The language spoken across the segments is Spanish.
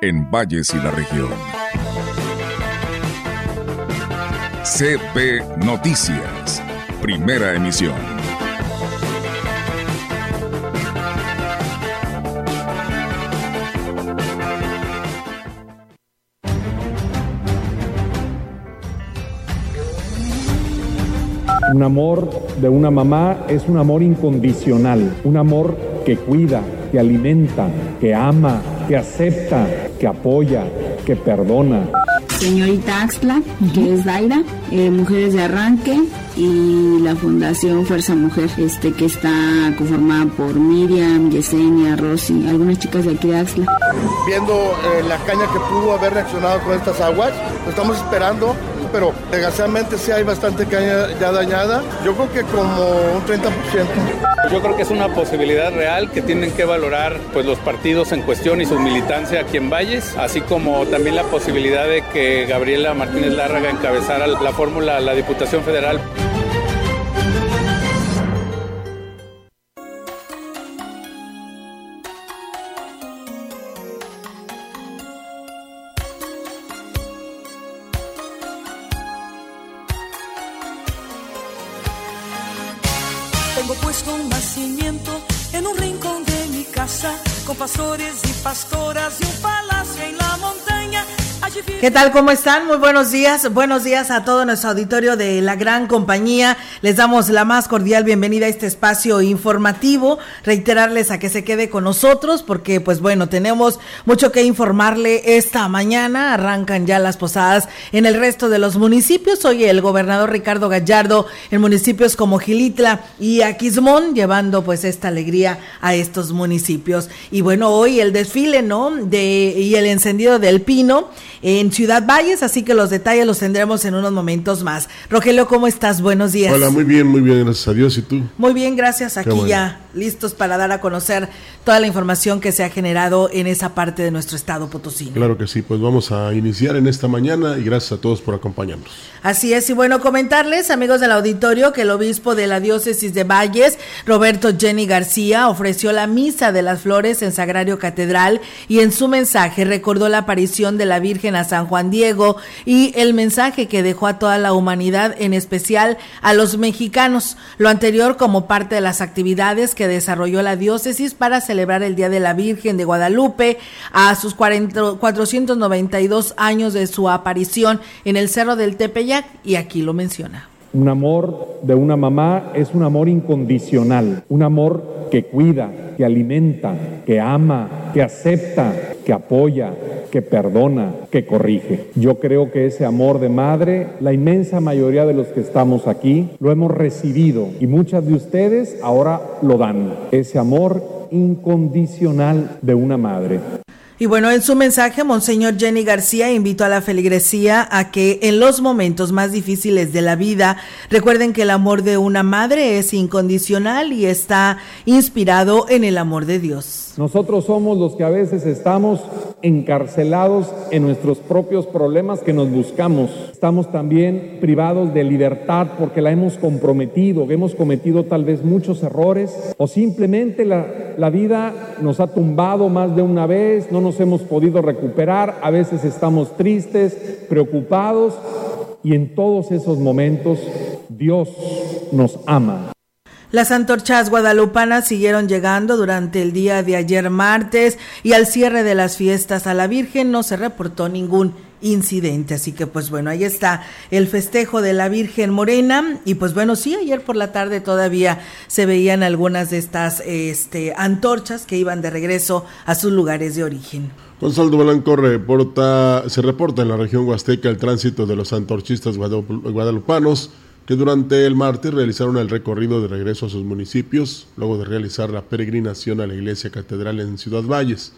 en Valles y la región. CP Noticias, primera emisión. Un amor de una mamá es un amor incondicional, un amor que cuida, que alimenta, que ama, que acepta, que apoya, que perdona. Señorita Axla, que es Daira, eh, Mujeres de Arranque y la Fundación Fuerza Mujer, este que está conformada por Miriam, Yesenia, Rosy, algunas chicas de aquí de Axla. Viendo eh, la caña que pudo haber reaccionado con estas aguas, lo estamos esperando pero desgraciadamente sí hay bastante caña ya dañada. Yo creo que como un 30%. Yo creo que es una posibilidad real que tienen que valorar pues los partidos en cuestión y su militancia aquí en Valles, así como también la posibilidad de que Gabriela Martínez Lárraga encabezara la fórmula a la Diputación Federal. Tengo puesto un nacimiento en un rincón de mi casa, con pastores y pastoras y un palacio en la montaña. ¿Qué tal? ¿Cómo están? Muy buenos días. Buenos días a todo nuestro auditorio de la gran compañía. Les damos la más cordial bienvenida a este espacio informativo. Reiterarles a que se quede con nosotros porque, pues bueno, tenemos mucho que informarle esta mañana. Arrancan ya las posadas en el resto de los municipios. Hoy el gobernador Ricardo Gallardo en municipios como Gilitla y Aquismón llevando pues esta alegría a estos municipios. Y bueno, hoy el desfile, ¿no? De, y el encendido del pino en Ciudad Valles, así que los detalles los tendremos en unos momentos más. Rogelio, ¿cómo estás? Buenos días. Hola, muy bien, muy bien, gracias a Dios. ¿Y tú? Muy bien, gracias. Aquí bueno. ya listos para dar a conocer toda la información que se ha generado en esa parte de nuestro estado potosino. Claro que sí, pues vamos a iniciar en esta mañana y gracias a todos por acompañarnos. Así es, y bueno, comentarles, amigos del auditorio, que el obispo de la diócesis de Valles, Roberto Jenny García, ofreció la misa de las flores en Sagrario Catedral y en su mensaje recordó la aparición de la Virgen a San Juan Diego y el mensaje que dejó a toda la humanidad, en especial a los mexicanos. Lo anterior como parte de las actividades que desarrolló la diócesis para celebrar el Día de la Virgen de Guadalupe a sus 40 492 años de su aparición en el Cerro del Tepeyac y aquí lo menciona. Un amor de una mamá es un amor incondicional, un amor que cuida, que alimenta, que ama, que acepta, que apoya, que perdona, que corrige. Yo creo que ese amor de madre, la inmensa mayoría de los que estamos aquí, lo hemos recibido y muchas de ustedes ahora lo dan. Ese amor incondicional de una madre. Y bueno, en su mensaje, Monseñor Jenny García invitó a la feligresía a que en los momentos más difíciles de la vida recuerden que el amor de una madre es incondicional y está inspirado en el amor de Dios. Nosotros somos los que a veces estamos encarcelados en nuestros propios problemas que nos buscamos. Estamos también privados de libertad porque la hemos comprometido, hemos cometido tal vez muchos errores o simplemente la, la vida nos ha tumbado más de una vez, no nos hemos podido recuperar, a veces estamos tristes, preocupados y en todos esos momentos Dios nos ama. Las antorchas guadalupanas siguieron llegando durante el día de ayer martes y al cierre de las fiestas a la Virgen no se reportó ningún incidente. Así que pues bueno, ahí está el festejo de la Virgen Morena y pues bueno, sí, ayer por la tarde todavía se veían algunas de estas este, antorchas que iban de regreso a sus lugares de origen. Gonzalo Blanco reporta, se reporta en la región huasteca el tránsito de los antorchistas guadalup- guadalupanos que durante el martes realizaron el recorrido de regreso a sus municipios, luego de realizar la peregrinación a la iglesia catedral en Ciudad Valles.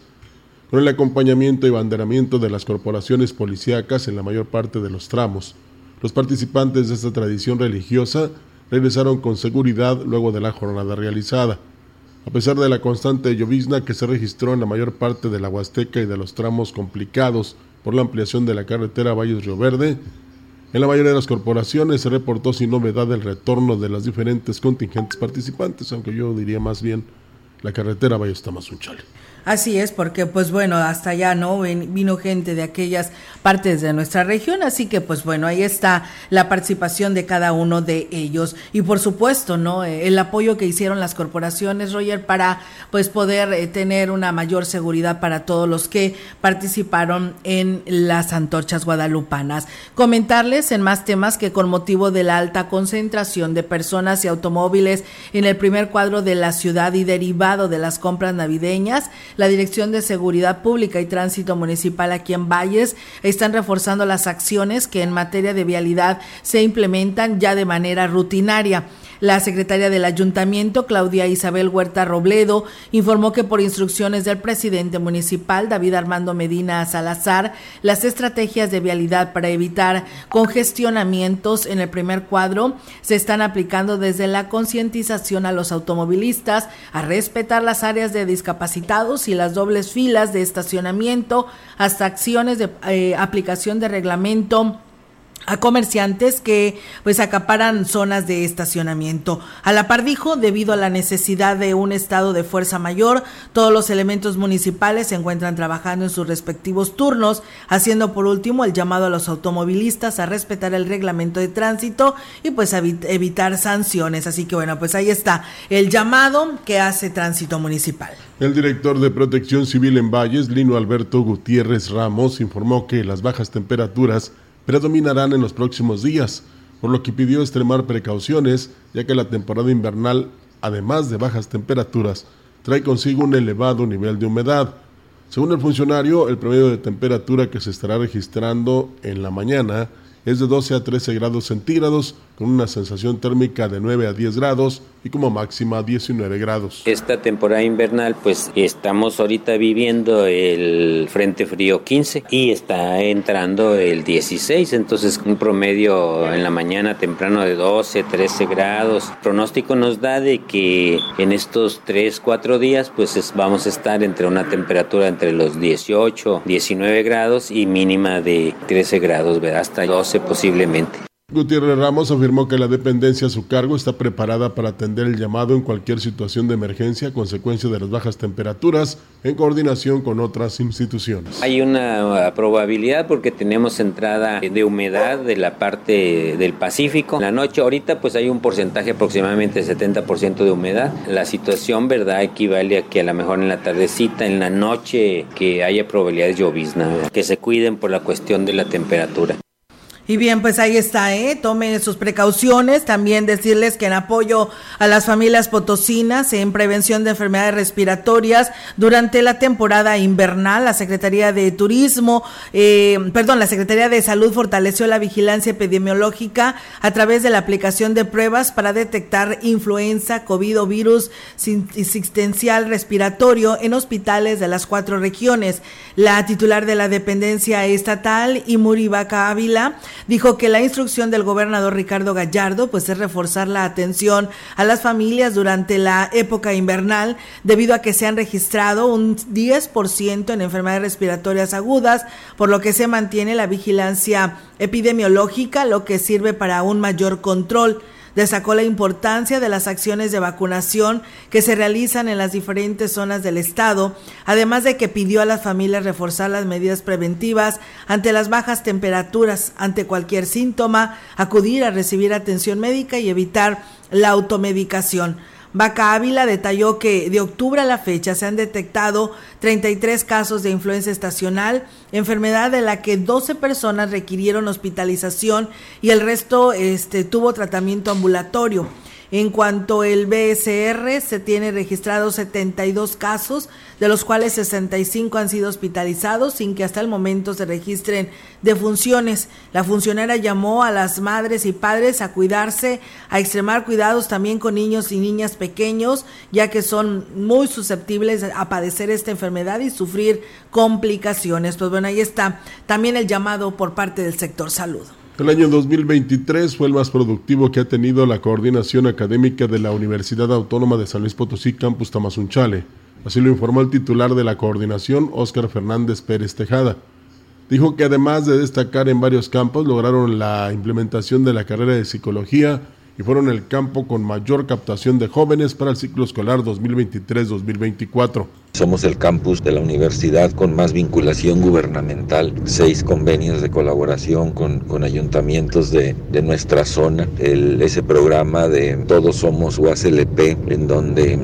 Con el acompañamiento y banderamiento de las corporaciones policíacas en la mayor parte de los tramos. Los participantes de esta tradición religiosa regresaron con seguridad luego de la jornada realizada. A pesar de la constante llovizna que se registró en la mayor parte de la Huasteca y de los tramos complicados por la ampliación de la carretera Valles Río Verde, en la mayoría de las corporaciones se reportó sin novedad el retorno de las diferentes contingentes participantes, aunque yo diría más bien la carretera Valles Tamazunchale. Así es, porque pues bueno, hasta allá, ¿no? Vino gente de aquellas partes de nuestra región, así que pues bueno, ahí está la participación de cada uno de ellos. Y por supuesto, ¿no? Eh, el apoyo que hicieron las corporaciones, Roger, para pues poder eh, tener una mayor seguridad para todos los que participaron en las antorchas guadalupanas. Comentarles en más temas que con motivo de la alta concentración de personas y automóviles en el primer cuadro de la ciudad y derivado de las compras navideñas, la Dirección de Seguridad Pública y Tránsito Municipal aquí en Valles están reforzando las acciones que en materia de vialidad se implementan ya de manera rutinaria. La secretaria del ayuntamiento, Claudia Isabel Huerta Robledo, informó que por instrucciones del presidente municipal, David Armando Medina Salazar, las estrategias de vialidad para evitar congestionamientos en el primer cuadro se están aplicando desde la concientización a los automovilistas a respetar las áreas de discapacitados y las dobles filas de estacionamiento hasta acciones de eh, aplicación de reglamento a comerciantes que pues acaparan zonas de estacionamiento. A la par dijo, debido a la necesidad de un estado de fuerza mayor, todos los elementos municipales se encuentran trabajando en sus respectivos turnos, haciendo por último el llamado a los automovilistas a respetar el reglamento de tránsito y pues evitar sanciones. Así que bueno, pues ahí está el llamado que hace tránsito municipal. El director de Protección Civil en Valles, Lino Alberto Gutiérrez Ramos, informó que las bajas temperaturas predominarán en los próximos días, por lo que pidió extremar precauciones, ya que la temporada invernal, además de bajas temperaturas, trae consigo un elevado nivel de humedad. Según el funcionario, el promedio de temperatura que se estará registrando en la mañana es de 12 a 13 grados centígrados, con una sensación térmica de 9 a 10 grados y como máxima 19 grados. Esta temporada invernal, pues estamos ahorita viviendo el Frente Frío 15 y está entrando el 16, entonces un promedio en la mañana temprano de 12, 13 grados. El pronóstico nos da de que en estos 3, 4 días, pues vamos a estar entre una temperatura entre los 18, 19 grados y mínima de 13 grados, ¿verdad? hasta 12 posiblemente. Gutiérrez Ramos afirmó que la dependencia a su cargo está preparada para atender el llamado en cualquier situación de emergencia a consecuencia de las bajas temperaturas en coordinación con otras instituciones. Hay una probabilidad porque tenemos entrada de humedad de la parte del Pacífico. En la noche ahorita pues hay un porcentaje aproximadamente de 70% de humedad. La situación, ¿verdad? Equivale a que a lo mejor en la tardecita, en la noche, que haya probabilidades de llovizna, que se cuiden por la cuestión de la temperatura. Y bien, pues ahí está, ¿eh? Tomen sus precauciones. También decirles que en apoyo a las familias potosinas en prevención de enfermedades respiratorias durante la temporada invernal, la Secretaría de Turismo, eh, perdón, la Secretaría de Salud fortaleció la vigilancia epidemiológica a través de la aplicación de pruebas para detectar influenza, COVID o virus existencial respiratorio en hospitales de las cuatro regiones. La titular de la dependencia estatal, Imuribaca Ávila, dijo que la instrucción del gobernador Ricardo Gallardo pues es reforzar la atención a las familias durante la época invernal debido a que se han registrado un 10% en enfermedades respiratorias agudas, por lo que se mantiene la vigilancia epidemiológica, lo que sirve para un mayor control. Destacó la importancia de las acciones de vacunación que se realizan en las diferentes zonas del estado, además de que pidió a las familias reforzar las medidas preventivas ante las bajas temperaturas, ante cualquier síntoma, acudir a recibir atención médica y evitar la automedicación. Vaca Ávila detalló que de octubre a la fecha se han detectado 33 casos de influenza estacional, enfermedad de la que 12 personas requirieron hospitalización y el resto este, tuvo tratamiento ambulatorio. En cuanto al BSR, se tiene registrados 72 casos, de los cuales 65 han sido hospitalizados sin que hasta el momento se registren defunciones. La funcionaria llamó a las madres y padres a cuidarse, a extremar cuidados también con niños y niñas pequeños, ya que son muy susceptibles a padecer esta enfermedad y sufrir complicaciones. Pues bueno, ahí está también el llamado por parte del sector salud. El año 2023 fue el más productivo que ha tenido la coordinación académica de la Universidad Autónoma de San Luis Potosí, Campus Tamazunchale. Así lo informó el titular de la coordinación, Óscar Fernández Pérez Tejada. Dijo que además de destacar en varios campos, lograron la implementación de la carrera de psicología y fueron el campo con mayor captación de jóvenes para el ciclo escolar 2023-2024. Somos el campus de la universidad con más vinculación gubernamental, seis convenios de colaboración con, ayuntamientos de, nuestra zona, ese programa de Todos Somos UASLP, en donde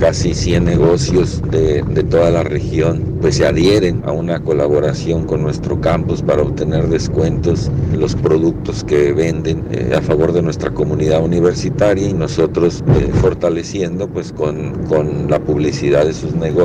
casi 100 negocios de, de, toda la región pues se adhieren a una colaboración con nuestro campus para obtener descuentos en los productos que venden eh, a favor de nuestra comunidad universitaria y nosotros eh, fortaleciendo pues con, con la publicidad de sus negocios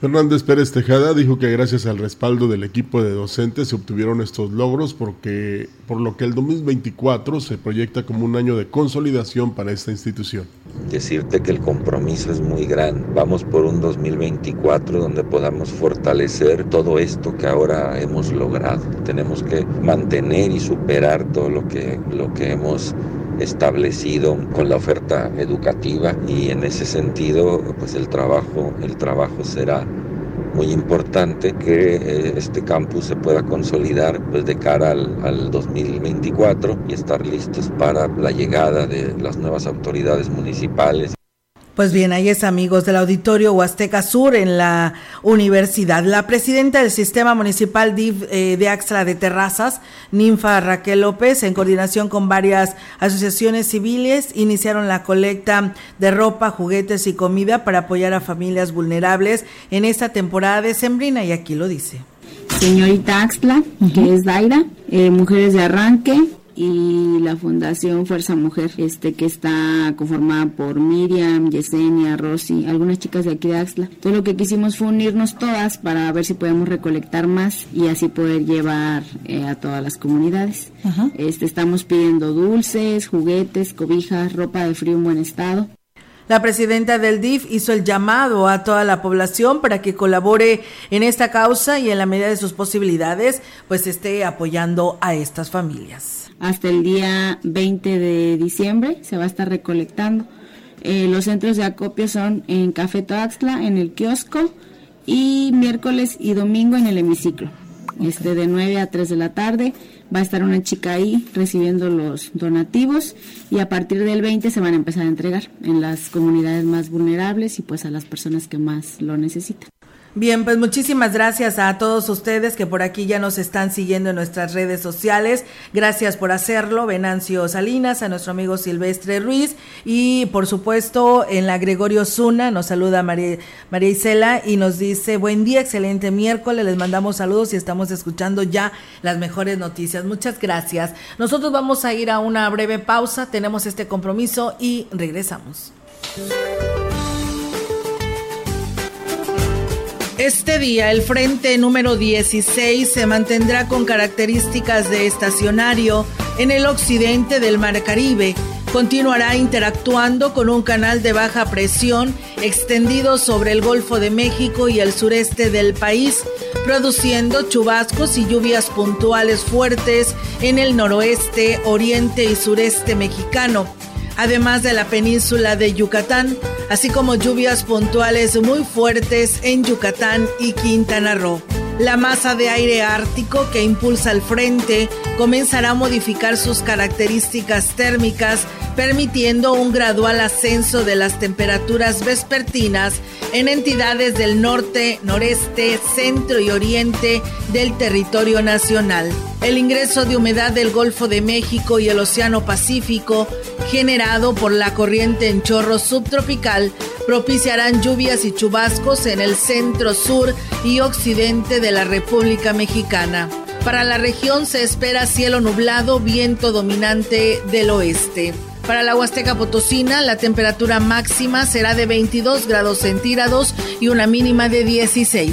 Fernández Pérez Tejada dijo que gracias al respaldo del equipo de docentes se obtuvieron estos logros porque por lo que el 2024 se proyecta como un año de consolidación para esta institución. Decirte que el compromiso es muy grande. Vamos por un 2024 donde podamos fortalecer todo esto que ahora hemos logrado. Tenemos que mantener y superar todo lo que lo que hemos establecido con la oferta educativa y en ese sentido pues el trabajo el trabajo será muy importante que eh, este campus se pueda consolidar pues de cara al, al 2024 y estar listos para la llegada de las nuevas autoridades municipales pues bien, ahí es amigos del auditorio Huasteca Sur en la universidad. La presidenta del sistema municipal eh, de Axla de Terrazas, Ninfa Raquel López, en coordinación con varias asociaciones civiles, iniciaron la colecta de ropa, juguetes y comida para apoyar a familias vulnerables en esta temporada de Sembrina y aquí lo dice. Señorita Axla, que es Daira, eh, Mujeres de Arranque, y la Fundación Fuerza Mujer, este que está conformada por Miriam, Yesenia, Rosy, algunas chicas de aquí de Axla. Todo lo que quisimos fue unirnos todas para ver si podemos recolectar más y así poder llevar eh, a todas las comunidades. Este estamos pidiendo dulces, juguetes, cobijas, ropa de frío en buen estado. La presidenta del DIF hizo el llamado a toda la población para que colabore en esta causa y en la medida de sus posibilidades, pues esté apoyando a estas familias hasta el día 20 de diciembre se va a estar recolectando. Eh, los centros de acopio son en Café Toaxtla, en el kiosco y miércoles y domingo en el hemiciclo. Este de 9 a 3 de la tarde va a estar una chica ahí recibiendo los donativos y a partir del 20 se van a empezar a entregar en las comunidades más vulnerables y pues a las personas que más lo necesitan. Bien, pues muchísimas gracias a todos ustedes que por aquí ya nos están siguiendo en nuestras redes sociales. Gracias por hacerlo, Venancio Salinas, a nuestro amigo Silvestre Ruiz y por supuesto en la Gregorio Zuna nos saluda María, María Isela y nos dice buen día, excelente miércoles, les mandamos saludos y estamos escuchando ya las mejores noticias. Muchas gracias. Nosotros vamos a ir a una breve pausa, tenemos este compromiso y regresamos. Este día el frente número 16 se mantendrá con características de estacionario en el occidente del Mar Caribe. Continuará interactuando con un canal de baja presión extendido sobre el Golfo de México y el sureste del país, produciendo chubascos y lluvias puntuales fuertes en el noroeste, oriente y sureste mexicano además de la península de Yucatán, así como lluvias puntuales muy fuertes en Yucatán y Quintana Roo. La masa de aire ártico que impulsa el frente comenzará a modificar sus características térmicas, permitiendo un gradual ascenso de las temperaturas vespertinas en entidades del norte, noreste, centro y oriente del territorio nacional. El ingreso de humedad del Golfo de México y el Océano Pacífico, generado por la corriente en chorro subtropical, propiciarán lluvias y chubascos en el centro, sur y occidente de la República Mexicana. Para la región se espera cielo nublado, viento dominante del oeste. Para la Huasteca Potosina, la temperatura máxima será de 22 grados centígrados y una mínima de 16.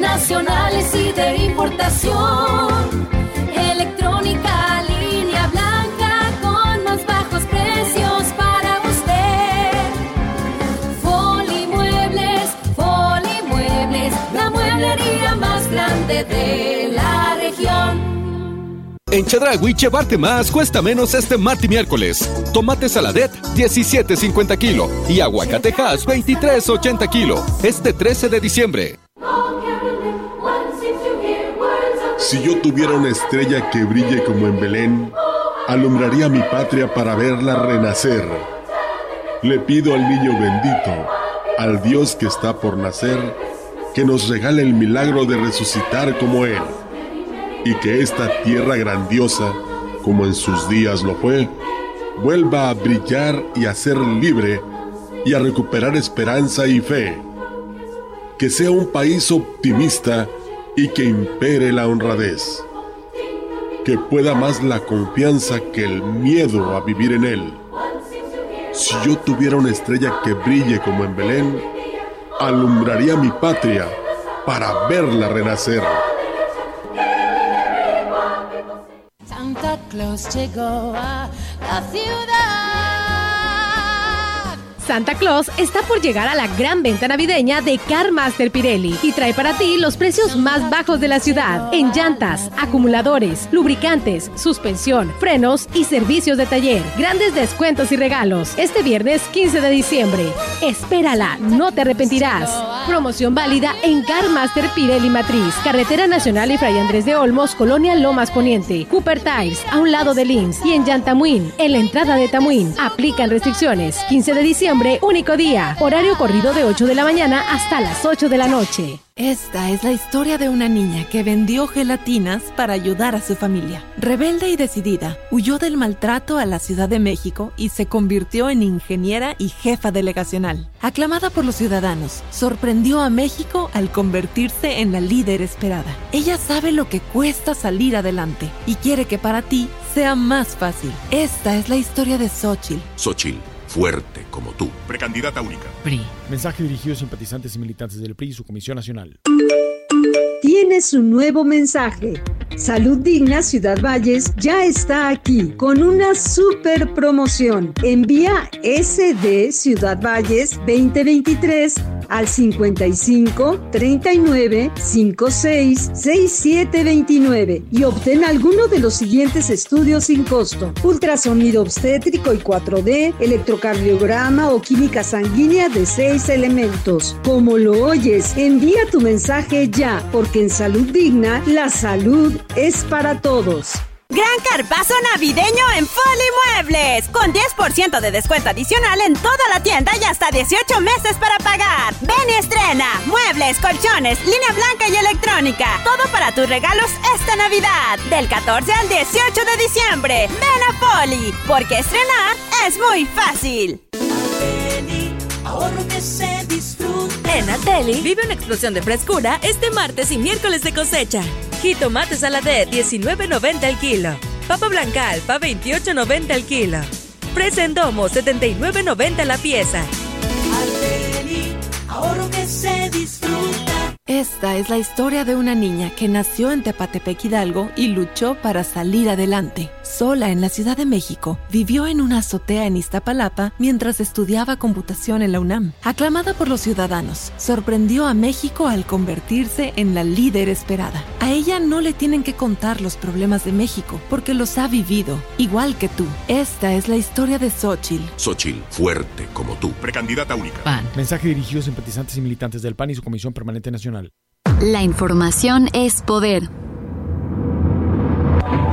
nacionales y de importación. En Chedragui, llevarte más cuesta menos este martes y miércoles. Tomate saladet, 17.50 kilo. Y aguacatejas, 23.80 kilo. Este 13 de diciembre. Si yo tuviera una estrella que brille como en Belén, alumbraría mi patria para verla renacer. Le pido al niño bendito, al Dios que está por nacer, que nos regale el milagro de resucitar como Él, y que esta tierra grandiosa, como en sus días lo fue, vuelva a brillar y a ser libre y a recuperar esperanza y fe. Que sea un país optimista y que impere la honradez. Que pueda más la confianza que el miedo a vivir en él. Si yo tuviera una estrella que brille como en Belén, alumbraría mi patria para verla renacer. Claus llegó a la ciudad. Santa Claus está por llegar a la gran venta navideña de Car Master Pirelli y trae para ti los precios más bajos de la ciudad en llantas, acumuladores, lubricantes, suspensión, frenos y servicios de taller. Grandes descuentos y regalos este viernes 15 de diciembre. Espérala, no te arrepentirás. Promoción válida en Car Master Pirelli Matriz, Carretera Nacional y Fray Andrés de Olmos, Colonia Lomas Poniente, Cooper Tires, a un lado de Lins y en Yantamuín, en la entrada de Tamuín. Aplican restricciones. 15 de diciembre único día. Horario corrido de 8 de la mañana hasta las 8 de la noche. Esta es la historia de una niña que vendió gelatinas para ayudar a su familia. Rebelde y decidida, huyó del maltrato a la Ciudad de México y se convirtió en ingeniera y jefa delegacional. Aclamada por los ciudadanos, sorprendió a México al convertirse en la líder esperada. Ella sabe lo que cuesta salir adelante y quiere que para ti sea más fácil. Esta es la historia de Xochitl. Xochitl, fuerte como tú. Precandidata única. PRI. Mensaje dirigido a simpatizantes y militantes del PRI y su Comisión Nacional. Tienes un nuevo mensaje. Salud Digna Ciudad Valles ya está aquí con una super promoción. Envía SD Ciudad Valles 2023 al 55 39 56 67 29 y obtén alguno de los siguientes estudios sin costo: ultrasonido obstétrico y 4D, electrocardiograma o química sanguínea de 6 elementos. Como lo oyes, envía tu mensaje ya, porque en Salud Digna la salud es para todos. Gran carpazo navideño en Foli Muebles, con 10% de descuento adicional en toda la tienda y hasta 18 meses para pagar. Ven y estrena muebles, colchones, línea blanca y electrónica. Todo para tus regalos esta Navidad, del 14 al 18 de diciembre. Ven a Foli, porque estrenar es muy fácil. En Ateli vive una explosión de frescura este martes y miércoles de cosecha. Jitomate saladet 19.90 el kilo. Papa blanca alfa 28.90 el kilo. Fresa en domo 79.90 la pieza. Ateli, ahorro que se disfruta. Esta es la historia de una niña que nació en Tepatepec Hidalgo y luchó para salir adelante. Sola en la Ciudad de México, vivió en una azotea en Iztapalapa mientras estudiaba computación en la UNAM. Aclamada por los ciudadanos, sorprendió a México al convertirse en la líder esperada. A ella no le tienen que contar los problemas de México, porque los ha vivido, igual que tú. Esta es la historia de Xochitl. Xochitl, fuerte como tú. Precandidata única. PAN. Mensaje dirigido a simpatizantes y militantes del PAN y su Comisión Permanente Nacional. La información es poder.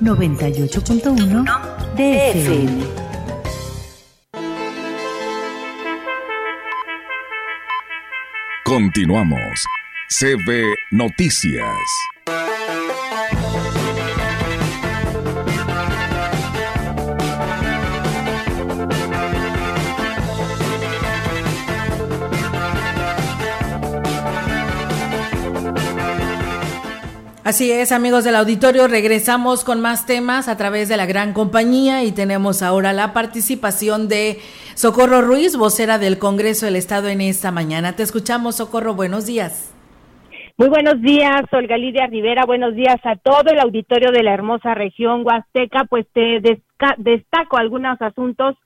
98.1 DFM. Continuamos. CB Noticias. Así es, amigos del auditorio, regresamos con más temas a través de la gran compañía y tenemos ahora la participación de Socorro Ruiz, vocera del Congreso del Estado en esta mañana. Te escuchamos, Socorro, buenos días. Muy buenos días, Olga Lidia Rivera, buenos días a todo el auditorio de la hermosa región Huasteca, pues te destaco algunos asuntos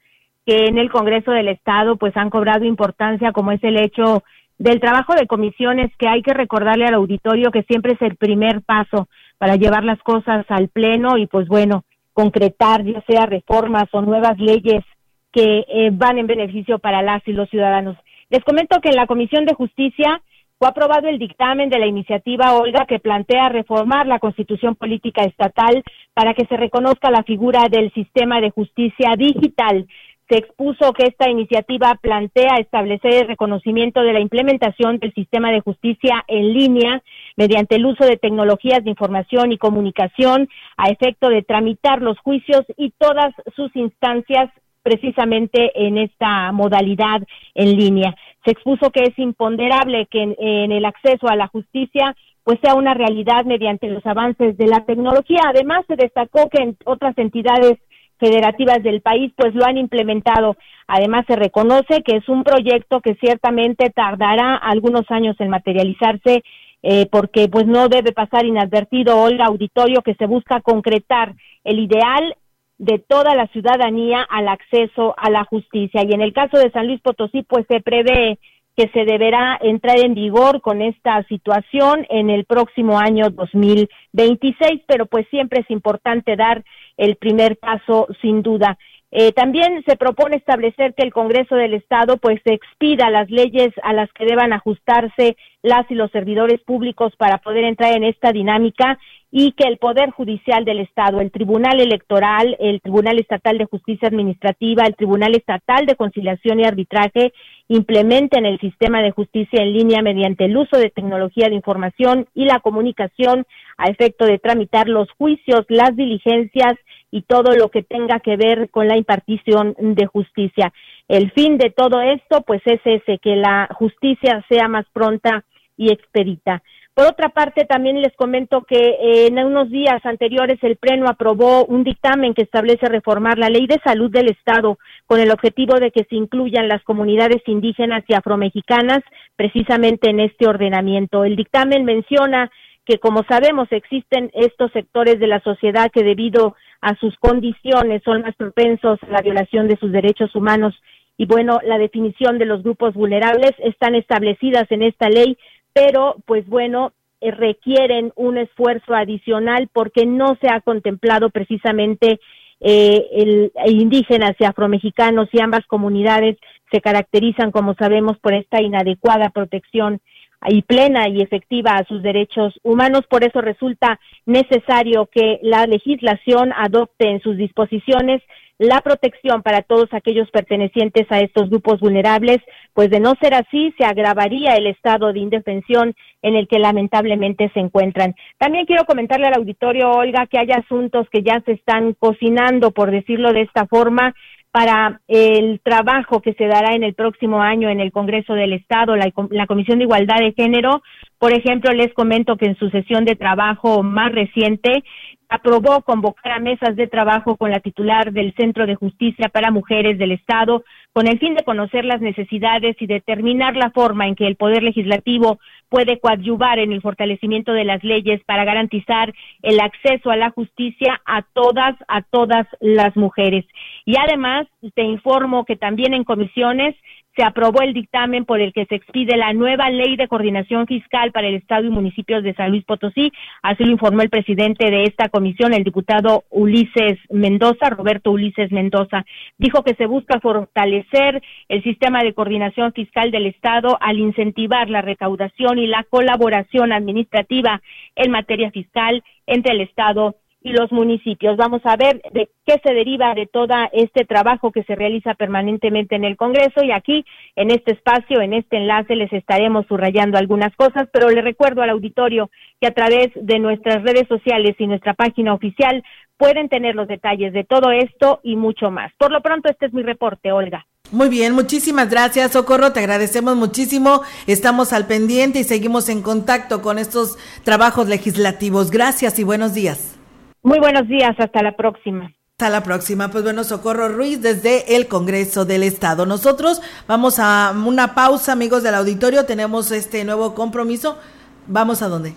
que en el Congreso del Estado pues han cobrado importancia, como es el hecho del trabajo de comisiones que hay que recordarle al auditorio que siempre es el primer paso para llevar las cosas al pleno y pues bueno, concretar ya sea reformas o nuevas leyes que eh, van en beneficio para las y los ciudadanos. Les comento que en la Comisión de Justicia fue aprobado el dictamen de la iniciativa Olga que plantea reformar la Constitución Política Estatal para que se reconozca la figura del sistema de justicia digital se expuso que esta iniciativa plantea establecer el reconocimiento de la implementación del sistema de justicia en línea mediante el uso de tecnologías de información y comunicación a efecto de tramitar los juicios y todas sus instancias precisamente en esta modalidad en línea. Se expuso que es imponderable que en, en el acceso a la justicia pues sea una realidad mediante los avances de la tecnología. Además, se destacó que en otras entidades federativas del país pues lo han implementado. Además se reconoce que es un proyecto que ciertamente tardará algunos años en materializarse eh, porque pues no debe pasar inadvertido Olga Auditorio que se busca concretar el ideal de toda la ciudadanía al acceso a la justicia y en el caso de San Luis Potosí pues se prevé que se deberá entrar en vigor con esta situación en el próximo año 2026, pero pues siempre es importante dar el primer paso sin duda. Eh, también se propone establecer que el Congreso del Estado pues expida las leyes a las que deban ajustarse las y los servidores públicos para poder entrar en esta dinámica y que el Poder Judicial del Estado, el Tribunal Electoral, el Tribunal Estatal de Justicia Administrativa, el Tribunal Estatal de Conciliación y Arbitraje implementen el sistema de justicia en línea mediante el uso de tecnología de información y la comunicación a efecto de tramitar los juicios, las diligencias y todo lo que tenga que ver con la impartición de justicia. El fin de todo esto, pues es ese, que la justicia sea más pronta y expedita. Por otra parte, también les comento que eh, en unos días anteriores el Pleno aprobó un dictamen que establece reformar la Ley de Salud del Estado con el objetivo de que se incluyan las comunidades indígenas y afromexicanas precisamente en este ordenamiento. El dictamen menciona que, como sabemos, existen estos sectores de la sociedad que debido a sus condiciones son más propensos a la violación de sus derechos humanos y bueno, la definición de los grupos vulnerables están establecidas en esta ley, pero pues bueno, eh, requieren un esfuerzo adicional porque no se ha contemplado precisamente eh, el, indígenas y afromexicanos y ambas comunidades se caracterizan, como sabemos, por esta inadecuada protección y plena y efectiva a sus derechos humanos. Por eso resulta necesario que la legislación adopte en sus disposiciones la protección para todos aquellos pertenecientes a estos grupos vulnerables, pues de no ser así se agravaría el estado de indefensión en el que lamentablemente se encuentran. También quiero comentarle al auditorio, Olga, que hay asuntos que ya se están cocinando, por decirlo de esta forma, para el trabajo que se dará en el próximo año en el Congreso del Estado, la, Comisión de Igualdad de Género. Por ejemplo, les comento que en su sesión de trabajo más reciente aprobó convocar a mesas de trabajo con la titular del Centro de Justicia para Mujeres del Estado con el fin de conocer las necesidades y determinar la forma en que el Poder Legislativo puede coadyuvar en el fortalecimiento de las leyes para garantizar el acceso a la justicia a todas, a todas las mujeres. Y además, te informo que también en comisiones se aprobó el dictamen por el que se expide la nueva ley de coordinación fiscal para el Estado y municipios de San Luis Potosí. Así lo informó el presidente de esta comisión, el diputado Ulises Mendoza, Roberto Ulises Mendoza. Dijo que se busca fortalecer el sistema de coordinación fiscal del Estado al incentivar la recaudación y la colaboración administrativa en materia fiscal entre el Estado y los municipios. Vamos a ver de qué se deriva de todo este trabajo que se realiza permanentemente en el Congreso y aquí en este espacio, en este enlace, les estaremos subrayando algunas cosas, pero le recuerdo al auditorio que a través de nuestras redes sociales y nuestra página oficial pueden tener los detalles de todo esto y mucho más. Por lo pronto, este es mi reporte, Olga. Muy bien, muchísimas gracias, Socorro. Te agradecemos muchísimo. Estamos al pendiente y seguimos en contacto con estos trabajos legislativos. Gracias y buenos días. Muy buenos días, hasta la próxima. Hasta la próxima. Pues bueno, Socorro Ruiz desde el Congreso del Estado. Nosotros vamos a una pausa, amigos del auditorio. Tenemos este nuevo compromiso. ¿Vamos a dónde?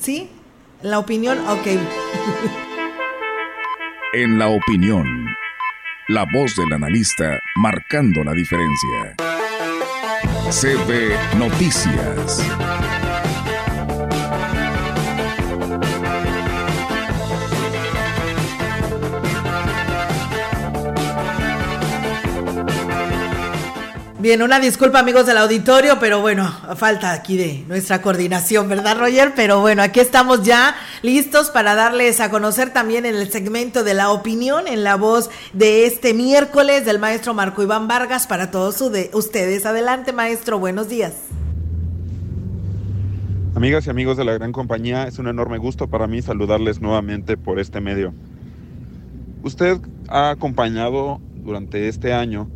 ¿Sí? ¿La opinión? Ok. En la opinión, la voz del analista marcando la diferencia. CB Noticias. Bien, una disculpa amigos del auditorio, pero bueno, falta aquí de nuestra coordinación, ¿verdad Roger? Pero bueno, aquí estamos ya listos para darles a conocer también en el segmento de la opinión, en la voz de este miércoles del maestro Marco Iván Vargas para todos ustedes. Adelante maestro, buenos días. Amigas y amigos de la gran compañía, es un enorme gusto para mí saludarles nuevamente por este medio. Usted ha acompañado durante este año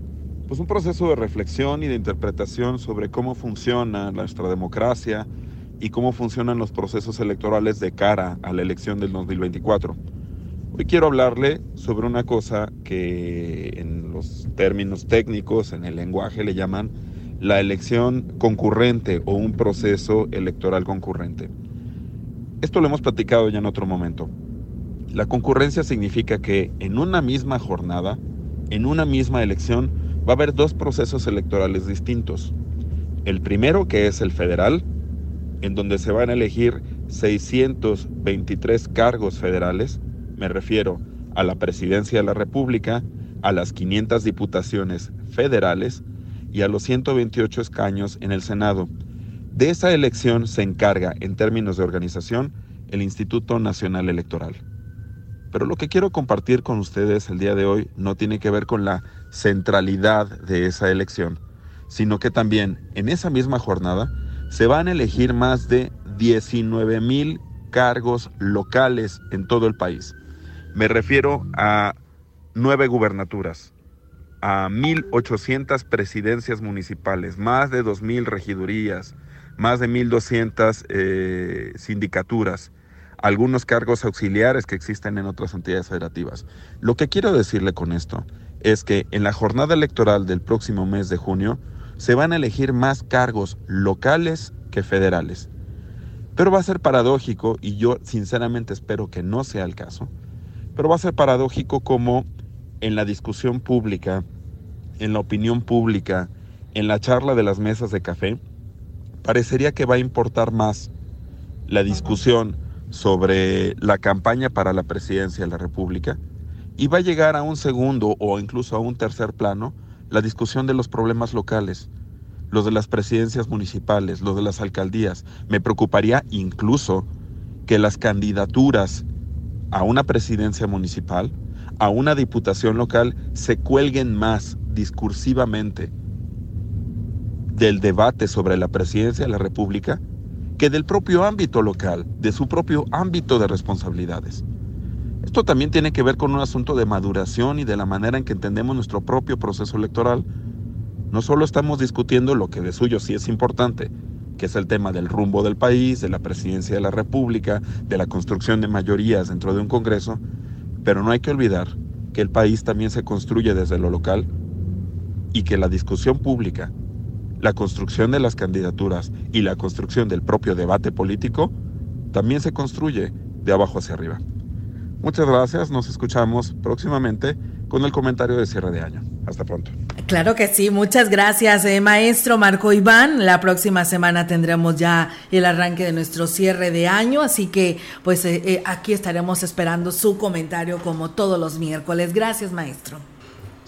pues un proceso de reflexión y de interpretación sobre cómo funciona nuestra democracia y cómo funcionan los procesos electorales de cara a la elección del 2024. Hoy quiero hablarle sobre una cosa que en los términos técnicos, en el lenguaje, le llaman la elección concurrente o un proceso electoral concurrente. Esto lo hemos platicado ya en otro momento. La concurrencia significa que en una misma jornada, en una misma elección, va a haber dos procesos electorales distintos. El primero, que es el federal, en donde se van a elegir 623 cargos federales, me refiero a la presidencia de la República, a las 500 diputaciones federales y a los 128 escaños en el Senado. De esa elección se encarga, en términos de organización, el Instituto Nacional Electoral. Pero lo que quiero compartir con ustedes el día de hoy no tiene que ver con la centralidad de esa elección, sino que también en esa misma jornada se van a elegir más de 19 mil cargos locales en todo el país. Me refiero a nueve gubernaturas, a 1.800 presidencias municipales, más de 2.000 regidurías, más de 1.200 eh, sindicaturas, algunos cargos auxiliares que existen en otras entidades federativas. Lo que quiero decirle con esto es que en la jornada electoral del próximo mes de junio se van a elegir más cargos locales que federales. Pero va a ser paradójico, y yo sinceramente espero que no sea el caso, pero va a ser paradójico como en la discusión pública, en la opinión pública, en la charla de las mesas de café, parecería que va a importar más la discusión sobre la campaña para la presidencia de la República Y va a llegar a un segundo o incluso a un tercer plano la discusión de los problemas locales, los de las presidencias municipales, los de las alcaldías. Me preocuparía incluso que las candidaturas a una presidencia municipal, a una diputación local, se cuelguen más discursivamente del debate sobre la presidencia de la República que del propio ámbito local, de su propio ámbito de responsabilidades. Esto también tiene que ver con un asunto de maduración y de la manera en que entendemos nuestro propio proceso electoral. No solo estamos discutiendo lo que de suyo sí es importante, que es el tema del rumbo del país, de la presidencia de la República, de la construcción de mayorías dentro de un Congreso, pero no hay que olvidar que el país también se construye desde lo local y que la discusión pública, la construcción de las candidaturas y la construcción del propio debate político también se construye de abajo hacia arriba. Muchas gracias, nos escuchamos próximamente con el comentario de cierre de año. Hasta pronto. Claro que sí, muchas gracias, eh, maestro Marco Iván. La próxima semana tendremos ya el arranque de nuestro cierre de año, así que pues eh, eh, aquí estaremos esperando su comentario como todos los miércoles. Gracias, maestro.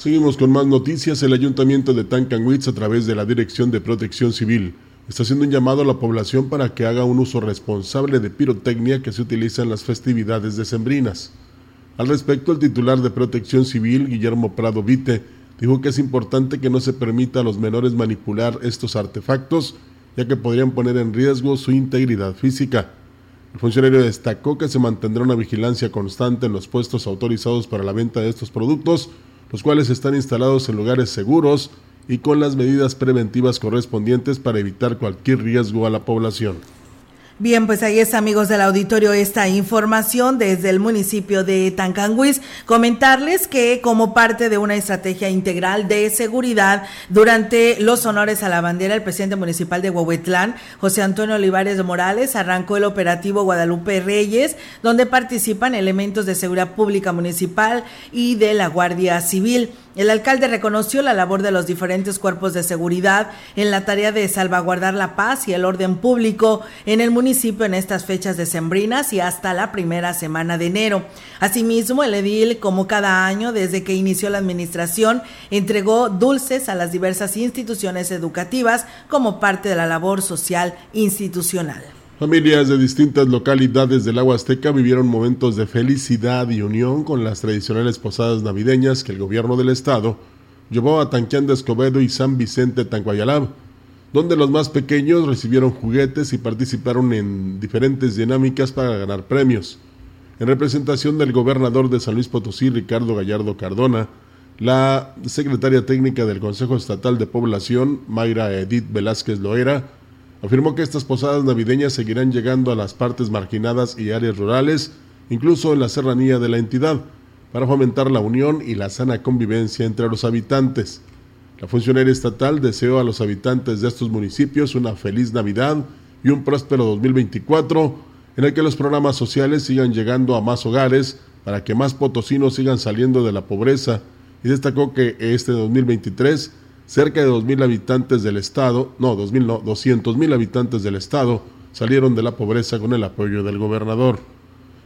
Seguimos con más noticias. El ayuntamiento de Tancanwitz, a través de la Dirección de Protección Civil, está haciendo un llamado a la población para que haga un uso responsable de pirotecnia que se utiliza en las festividades decembrinas. Al respecto, el titular de Protección Civil, Guillermo Prado Vite, dijo que es importante que no se permita a los menores manipular estos artefactos, ya que podrían poner en riesgo su integridad física. El funcionario destacó que se mantendrá una vigilancia constante en los puestos autorizados para la venta de estos productos, los cuales están instalados en lugares seguros y con las medidas preventivas correspondientes para evitar cualquier riesgo a la población. Bien, pues ahí es, amigos del auditorio, esta información desde el municipio de Tancanguis. Comentarles que como parte de una estrategia integral de seguridad, durante los honores a la bandera, el presidente municipal de Huehuetlán, José Antonio Olivares Morales, arrancó el operativo Guadalupe Reyes, donde participan elementos de seguridad pública municipal y de la Guardia Civil. El alcalde reconoció la labor de los diferentes cuerpos de seguridad en la tarea de salvaguardar la paz y el orden público en el municipio en estas fechas decembrinas y hasta la primera semana de enero. Asimismo, el edil, como cada año desde que inició la administración, entregó dulces a las diversas instituciones educativas como parte de la labor social institucional. Familias de distintas localidades del agua azteca vivieron momentos de felicidad y unión con las tradicionales posadas navideñas que el gobierno del estado llevó a Tanquián de Escobedo y San Vicente Tanguayalab, donde los más pequeños recibieron juguetes y participaron en diferentes dinámicas para ganar premios. En representación del gobernador de San Luis Potosí, Ricardo Gallardo Cardona, la secretaria técnica del Consejo Estatal de Población, Mayra Edith Velázquez Loera, Afirmó que estas posadas navideñas seguirán llegando a las partes marginadas y áreas rurales, incluso en la serranía de la entidad, para fomentar la unión y la sana convivencia entre los habitantes. La funcionaria estatal deseó a los habitantes de estos municipios una feliz Navidad y un próspero 2024 en el que los programas sociales sigan llegando a más hogares para que más potosinos sigan saliendo de la pobreza y destacó que este 2023 cerca de 2.000 habitantes del estado, no, 2000 no, 200.000 habitantes del estado salieron de la pobreza con el apoyo del gobernador.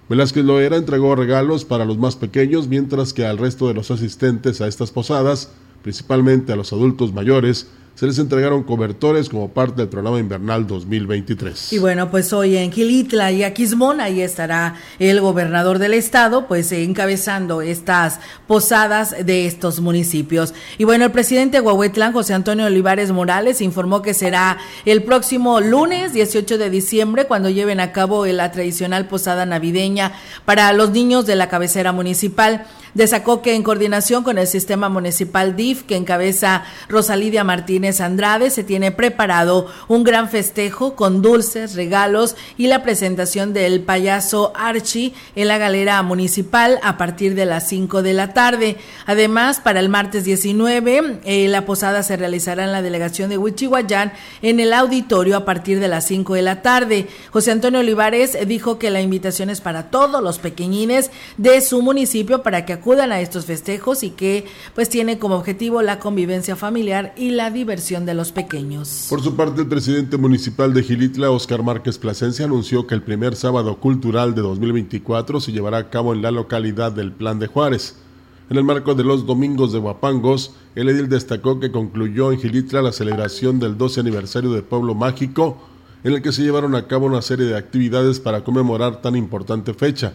Velázquez Loera entregó regalos para los más pequeños, mientras que al resto de los asistentes a estas posadas, principalmente a los adultos mayores, se les entregaron cobertores como parte del programa invernal 2023. Y bueno, pues hoy en Gilitla y Aquismón, ahí estará el gobernador del estado, pues encabezando estas posadas de estos municipios. Y bueno, el presidente de Huahuetlán, José Antonio Olivares Morales, informó que será el próximo lunes 18 de diciembre cuando lleven a cabo la tradicional posada navideña para los niños de la cabecera municipal. Destacó que en coordinación con el sistema municipal DIF que encabeza Rosalidia Martínez Andrade, se tiene preparado un gran festejo con dulces, regalos y la presentación del payaso Archie en la galera municipal a partir de las 5 de la tarde. Además, para el martes 19, eh, la posada se realizará en la delegación de Huichihuayán en el auditorio a partir de las 5 de la tarde. José Antonio Olivares dijo que la invitación es para todos los pequeñines de su municipio para que acudan a estos festejos y que pues tiene como objetivo la convivencia familiar y la diversión Por su parte, el presidente municipal de Gilitla, Oscar Márquez Plasencia, anunció que el primer sábado cultural de 2024 se llevará a cabo en la localidad del Plan de Juárez. En el marco de los Domingos de Guapangos, el edil destacó que concluyó en Gilitla la celebración del 12 aniversario de Pueblo Mágico, en el que se llevaron a cabo una serie de actividades para conmemorar tan importante fecha.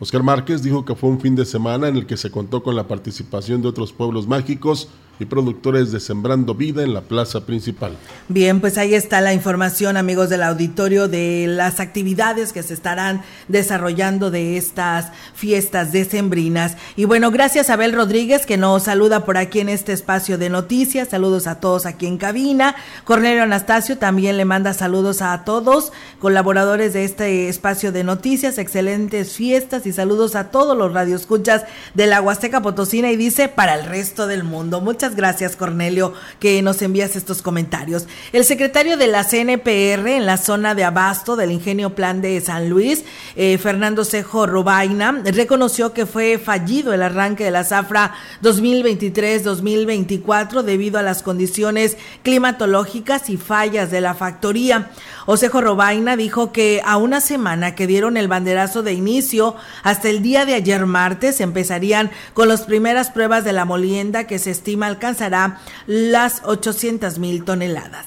Oscar Márquez dijo que fue un fin de semana en el que se contó con la participación de otros pueblos mágicos y productores de Sembrando Vida en la plaza principal. Bien, pues ahí está la información, amigos del auditorio, de las actividades que se estarán desarrollando de estas fiestas decembrinas. Y bueno, gracias a Abel Rodríguez que nos saluda por aquí en este espacio de noticias. Saludos a todos aquí en cabina. Cornelio Anastasio también le manda saludos a todos, colaboradores de este espacio de noticias. Excelentes fiestas y saludos a todos los radioescuchas de la Huasteca Potosina y dice para el resto del mundo. Muchas gracias, Cornelio, que nos envías estos comentarios. El secretario de la CNPR en la zona de abasto del Ingenio Plan de San Luis, eh, Fernando Cejo Robaina, reconoció que fue fallido el arranque de la zafra 2023-2024 debido a las condiciones climatológicas y fallas de la factoría. Osejo Robaina dijo que a una semana que dieron el banderazo de inicio, hasta el día de ayer martes empezarían con las primeras pruebas de la molienda que se estima alcanzará las 800 mil toneladas.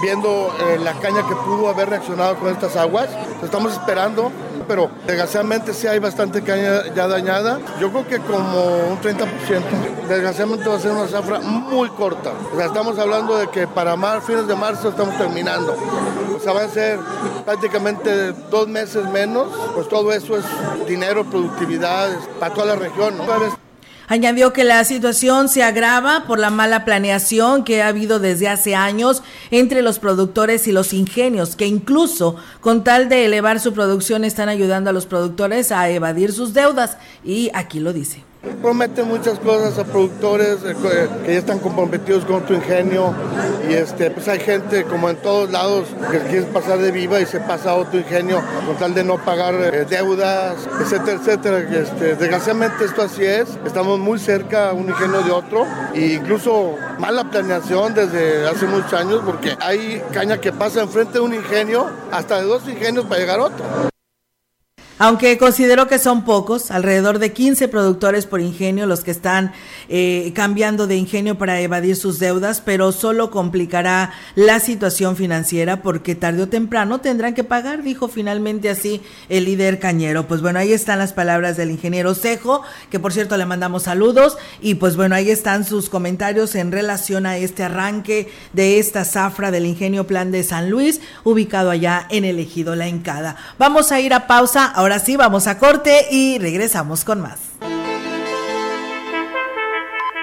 Viendo eh, la caña que pudo haber reaccionado con estas aguas, estamos esperando, pero desgraciadamente sí hay bastante caña ya dañada. Yo creo que como un 30%. Desgraciadamente va a ser una zafra muy corta. O sea, estamos hablando de que para mar, fines de marzo estamos terminando. O sea, van a ser prácticamente dos meses menos. Pues todo eso es dinero, productividad para toda la región. Añadió que la situación se agrava por la mala planeación que ha habido desde hace años entre los productores y los ingenios, que incluso con tal de elevar su producción están ayudando a los productores a evadir sus deudas. Y aquí lo dice. Prometen muchas cosas a productores eh, que ya están comprometidos con otro ingenio y este, pues hay gente como en todos lados que quiere pasar de viva y se pasa a otro ingenio con tal de no pagar eh, deudas, etcétera, etcétera. Este, desgraciadamente esto así es, estamos muy cerca un ingenio de otro e incluso mala planeación desde hace muchos años porque hay caña que pasa enfrente de un ingenio hasta de dos ingenios para llegar a otro. Aunque considero que son pocos, alrededor de 15 productores por ingenio los que están eh, cambiando de ingenio para evadir sus deudas, pero solo complicará la situación financiera porque tarde o temprano tendrán que pagar, dijo finalmente así el líder cañero. Pues bueno, ahí están las palabras del ingeniero Cejo, que por cierto le mandamos saludos y pues bueno, ahí están sus comentarios en relación a este arranque de esta zafra del ingenio Plan de San Luis, ubicado allá en el ejido La Encada. Vamos a ir a pausa, ahora sí vamos a corte y regresamos con más.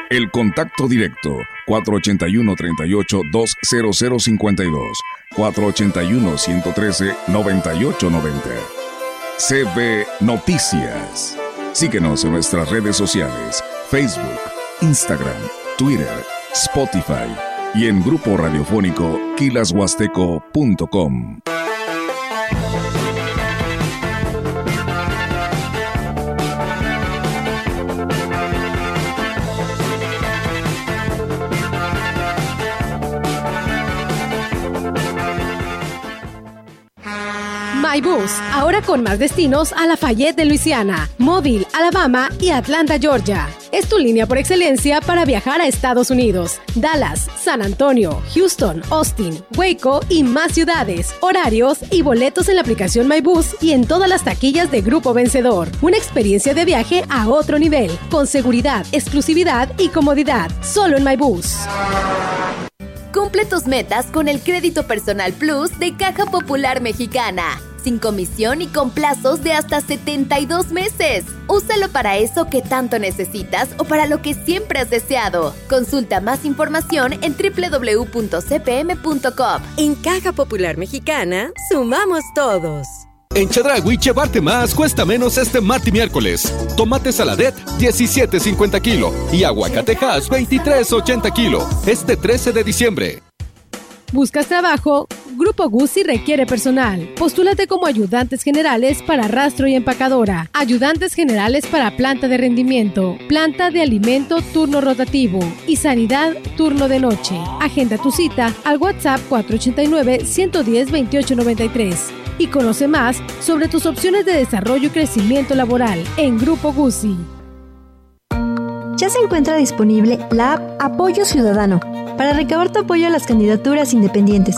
El contacto directo 481-38-20052 481-113-9890 CB Noticias. Síguenos en nuestras redes sociales, Facebook, Instagram, Twitter, Spotify y en grupo radiofónico kilashuasteco.com. MyBus, ahora con más destinos a Lafayette de Luisiana, Mobile, Alabama y Atlanta, Georgia. Es tu línea por excelencia para viajar a Estados Unidos, Dallas, San Antonio, Houston, Austin, Waco y más ciudades. Horarios y boletos en la aplicación MyBus y en todas las taquillas de Grupo Vencedor. Una experiencia de viaje a otro nivel, con seguridad, exclusividad y comodidad, solo en MyBus. Cumple tus metas con el crédito personal Plus de Caja Popular Mexicana. Sin comisión y con plazos de hasta 72 meses. Úsalo para eso que tanto necesitas o para lo que siempre has deseado. Consulta más información en www.cpm.com. En Caja Popular Mexicana, sumamos todos. En Chedragui, llevarte más cuesta menos este martes y miércoles. Tomate saladet, 17.50 kilo. Y aguacatejas, 23.80 kilo. Este 13 de diciembre. ¿Buscas trabajo? Grupo Guzzi requiere personal. Postúlate como ayudantes generales para rastro y empacadora. Ayudantes generales para planta de rendimiento. Planta de alimento turno rotativo. Y sanidad turno de noche. Agenda tu cita al WhatsApp 489-110-2893. Y conoce más sobre tus opciones de desarrollo y crecimiento laboral en Grupo Guzzi. Ya se encuentra disponible la app Apoyo Ciudadano para recabar tu apoyo a las candidaturas independientes.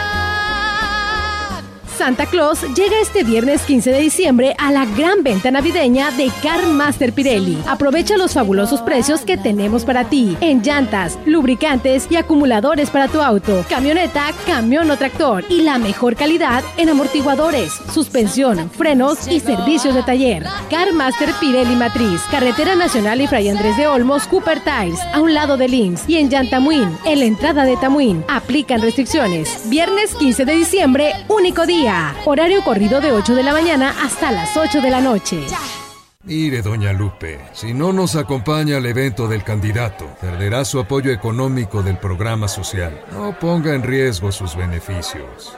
Santa Claus llega este viernes 15 de diciembre a la gran venta navideña de Car Master Pirelli. Aprovecha los fabulosos precios que tenemos para ti en llantas, lubricantes y acumuladores para tu auto, camioneta, camión o tractor y la mejor calidad en amortiguadores, suspensión, frenos y servicios de taller. Car Master Pirelli Matriz, Carretera Nacional y Fray Andrés de Olmos, Cooper Tires, a un lado de Links y en Llantamuín, en la entrada de Tamuín. Aplican restricciones. Viernes 15 de diciembre, único día. Horario corrido de 8 de la mañana hasta las 8 de la noche. Mire, doña Lupe, si no nos acompaña al evento del candidato, perderá su apoyo económico del programa social. No ponga en riesgo sus beneficios.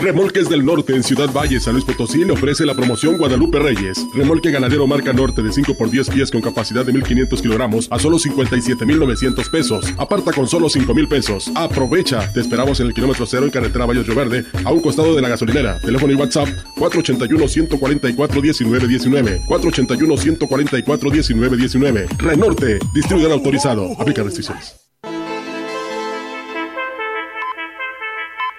Remolques del Norte en Ciudad Valle, San Luis Potosí le ofrece la promoción Guadalupe Reyes. Remolque ganadero marca norte de 5 por 10 pies con capacidad de 1500 kilogramos a solo 57,900 pesos. Aparta con solo 5,000 pesos. Aprovecha. Te esperamos en el kilómetro cero en carretera Valles Río Verde, a un costado de la gasolinera. Teléfono y WhatsApp 481-144-1919. 481-144-1919. Renorte. Distribuidor autorizado. Aplica restricciones.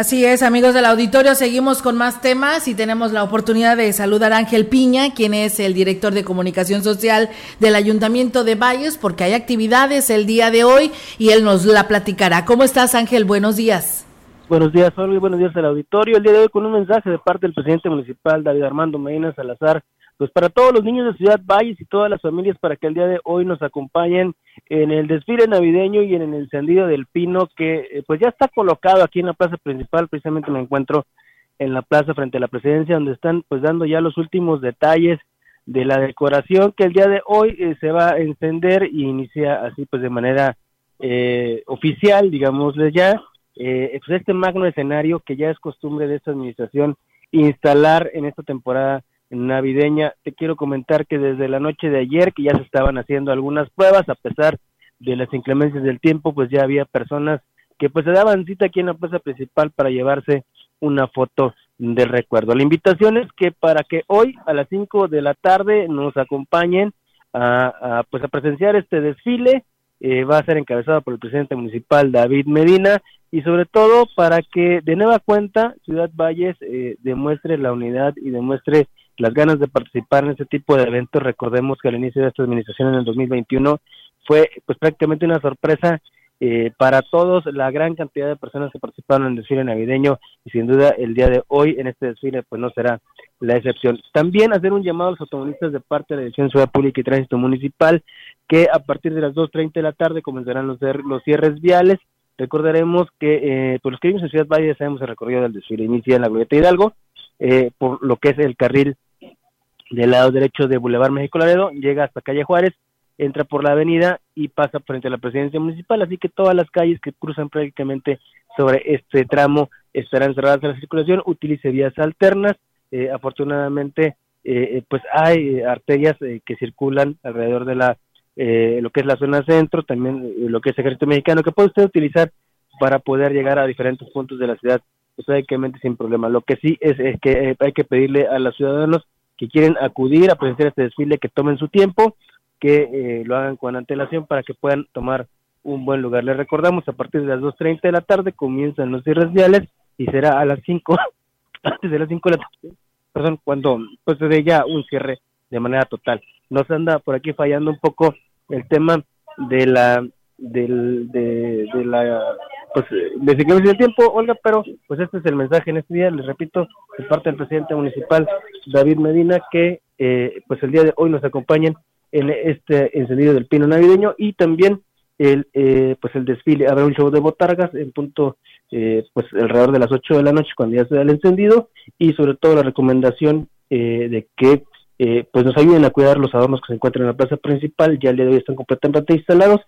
Así es, amigos del auditorio, seguimos con más temas y tenemos la oportunidad de saludar a Ángel Piña, quien es el director de comunicación social del Ayuntamiento de Valles, porque hay actividades el día de hoy y él nos la platicará. ¿Cómo estás, Ángel? Buenos días. Buenos días, Olga, y buenos días al auditorio. El día de hoy con un mensaje de parte del presidente municipal, David Armando Medina Salazar, pues para todos los niños de Ciudad Valles y todas las familias para que el día de hoy nos acompañen en el desfile navideño y en el encendido del pino que eh, pues ya está colocado aquí en la plaza principal, precisamente me encuentro en la plaza frente a la presidencia donde están pues dando ya los últimos detalles de la decoración que el día de hoy eh, se va a encender y inicia así pues de manera eh, oficial, digámosle ya, pues este magno escenario que ya es costumbre de esta administración instalar en esta temporada navideña. Te quiero comentar que desde la noche de ayer que ya se estaban haciendo algunas pruebas, a pesar de las inclemencias del tiempo, pues ya había personas que pues se daban cita aquí en la plaza principal para llevarse una foto de recuerdo. La invitación es que para que hoy a las 5 de la tarde nos acompañen a, pues a presenciar este desfile, eh, va a ser encabezado por el presidente municipal David Medina y sobre todo para que de nueva cuenta Ciudad Valles eh, demuestre la unidad y demuestre las ganas de participar en este tipo de eventos. Recordemos que al inicio de esta administración en el 2021 fue pues prácticamente una sorpresa eh, para todos, la gran cantidad de personas que participaron en el desfile navideño y sin duda el día de hoy en este desfile pues no será la excepción. También hacer un llamado a los automovilistas de parte de la Dirección de Ciudad Pública y Tránsito Municipal que a partir de las 2.30 de la tarde comenzarán los, los cierres viales. Recordaremos que eh, por los que vimos en Ciudad Valle ya sabemos el recorrido del desfile inicia en la Glorieta Hidalgo, eh, por lo que es el carril del lado derecho de Boulevard México Laredo, llega hasta Calle Juárez, entra por la avenida y pasa frente a la presidencia municipal, así que todas las calles que cruzan prácticamente sobre este tramo estarán cerradas a la circulación, utilice vías alternas, eh, afortunadamente eh, pues hay arterias que circulan alrededor de la lo que es la zona centro, también lo que es ejército mexicano, que puede usted utilizar para poder llegar a diferentes puntos de la ciudad, pues sin problema. Lo que sí es, es que hay que pedirle a los ciudadanos que quieren acudir a presenciar este desfile que tomen su tiempo, que eh, lo hagan con antelación para que puedan tomar un buen lugar. Les recordamos, a partir de las 2.30 de la tarde comienzan los cierres viales y será a las 5, antes de las 5 de la tarde, perdón, cuando pues se dé ya un cierre de manera total. Nos anda por aquí fallando un poco el tema de la del, de, de la pues desde que el tiempo, Olga, pero pues este es el mensaje en este día, les repito, de parte del presidente municipal David Medina, que eh, pues el día de hoy nos acompañen en este encendido del pino navideño y también el eh, pues el desfile, habrá un show de botargas en punto eh, pues alrededor de las 8 de la noche cuando ya se da el encendido y sobre todo la recomendación de que pues nos ayuden a cuidar los adornos que se encuentran en la plaza principal, ya el día de hoy están completamente instalados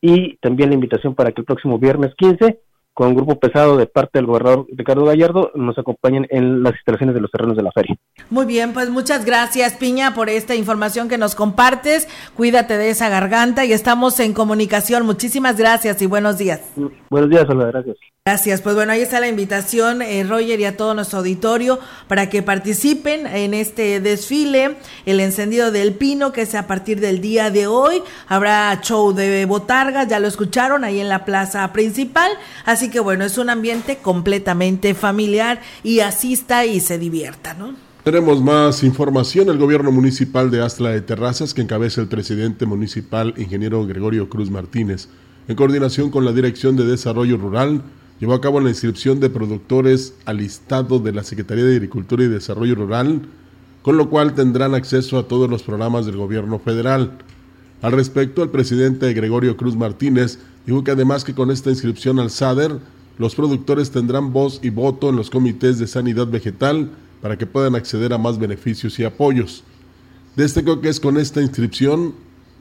y también la invitación para que el próximo viernes 15 con un grupo pesado de parte del gobernador Ricardo Gallardo nos acompañen en las instalaciones de los terrenos de la feria. Muy bien, pues muchas gracias Piña por esta información que nos compartes. Cuídate de esa garganta y estamos en comunicación. Muchísimas gracias y buenos días. Buenos días, hola, gracias. Gracias. Pues bueno, ahí está la invitación, eh, Roger, y a todo nuestro auditorio para que participen en este desfile, el encendido del pino, que es a partir del día de hoy. Habrá show de botargas, ya lo escucharon, ahí en la plaza principal. Así que bueno, es un ambiente completamente familiar y asista y se divierta, ¿no? Tenemos más información. El gobierno municipal de Astla de Terrazas, que encabeza el presidente municipal, ingeniero Gregorio Cruz Martínez, en coordinación con la Dirección de Desarrollo Rural, llevó a cabo la inscripción de productores al listado de la Secretaría de Agricultura y Desarrollo Rural, con lo cual tendrán acceso a todos los programas del gobierno federal. Al respecto, el presidente Gregorio Cruz Martínez dijo que además que con esta inscripción al SADER, los productores tendrán voz y voto en los comités de sanidad vegetal para que puedan acceder a más beneficios y apoyos. Destacó que es con esta inscripción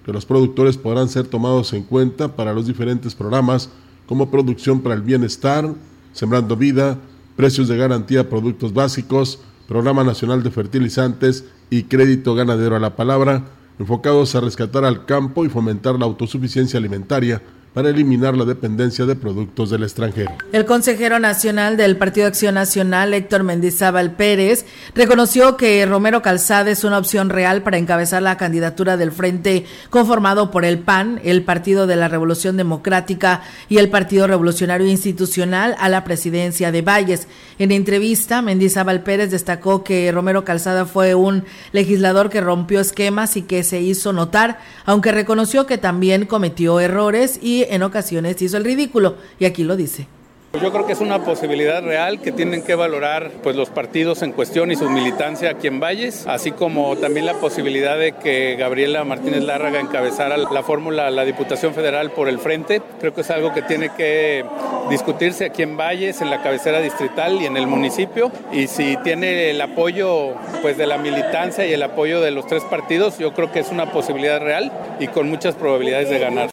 que los productores podrán ser tomados en cuenta para los diferentes programas como producción para el bienestar, sembrando vida, precios de garantía productos básicos, Programa Nacional de Fertilizantes y Crédito Ganadero a la Palabra, enfocados a rescatar al campo y fomentar la autosuficiencia alimentaria para eliminar la dependencia de productos del extranjero. El consejero nacional del Partido Acción Nacional, Héctor Mendizábal Pérez, reconoció que Romero Calzada es una opción real para encabezar la candidatura del frente conformado por el PAN, el Partido de la Revolución Democrática y el Partido Revolucionario Institucional a la presidencia de Valles. En entrevista, Mendizábal Pérez destacó que Romero Calzada fue un legislador que rompió esquemas y que se hizo notar, aunque reconoció que también cometió errores y en ocasiones hizo el ridículo, y aquí lo dice. Yo creo que es una posibilidad real que tienen que valorar pues, los partidos en cuestión y su militancia aquí en Valles, así como también la posibilidad de que Gabriela Martínez Lárraga encabezara la fórmula, la Diputación Federal por el frente. Creo que es algo que tiene que discutirse aquí en Valles, en la cabecera distrital y en el municipio. Y si tiene el apoyo pues, de la militancia y el apoyo de los tres partidos, yo creo que es una posibilidad real y con muchas probabilidades de ganar.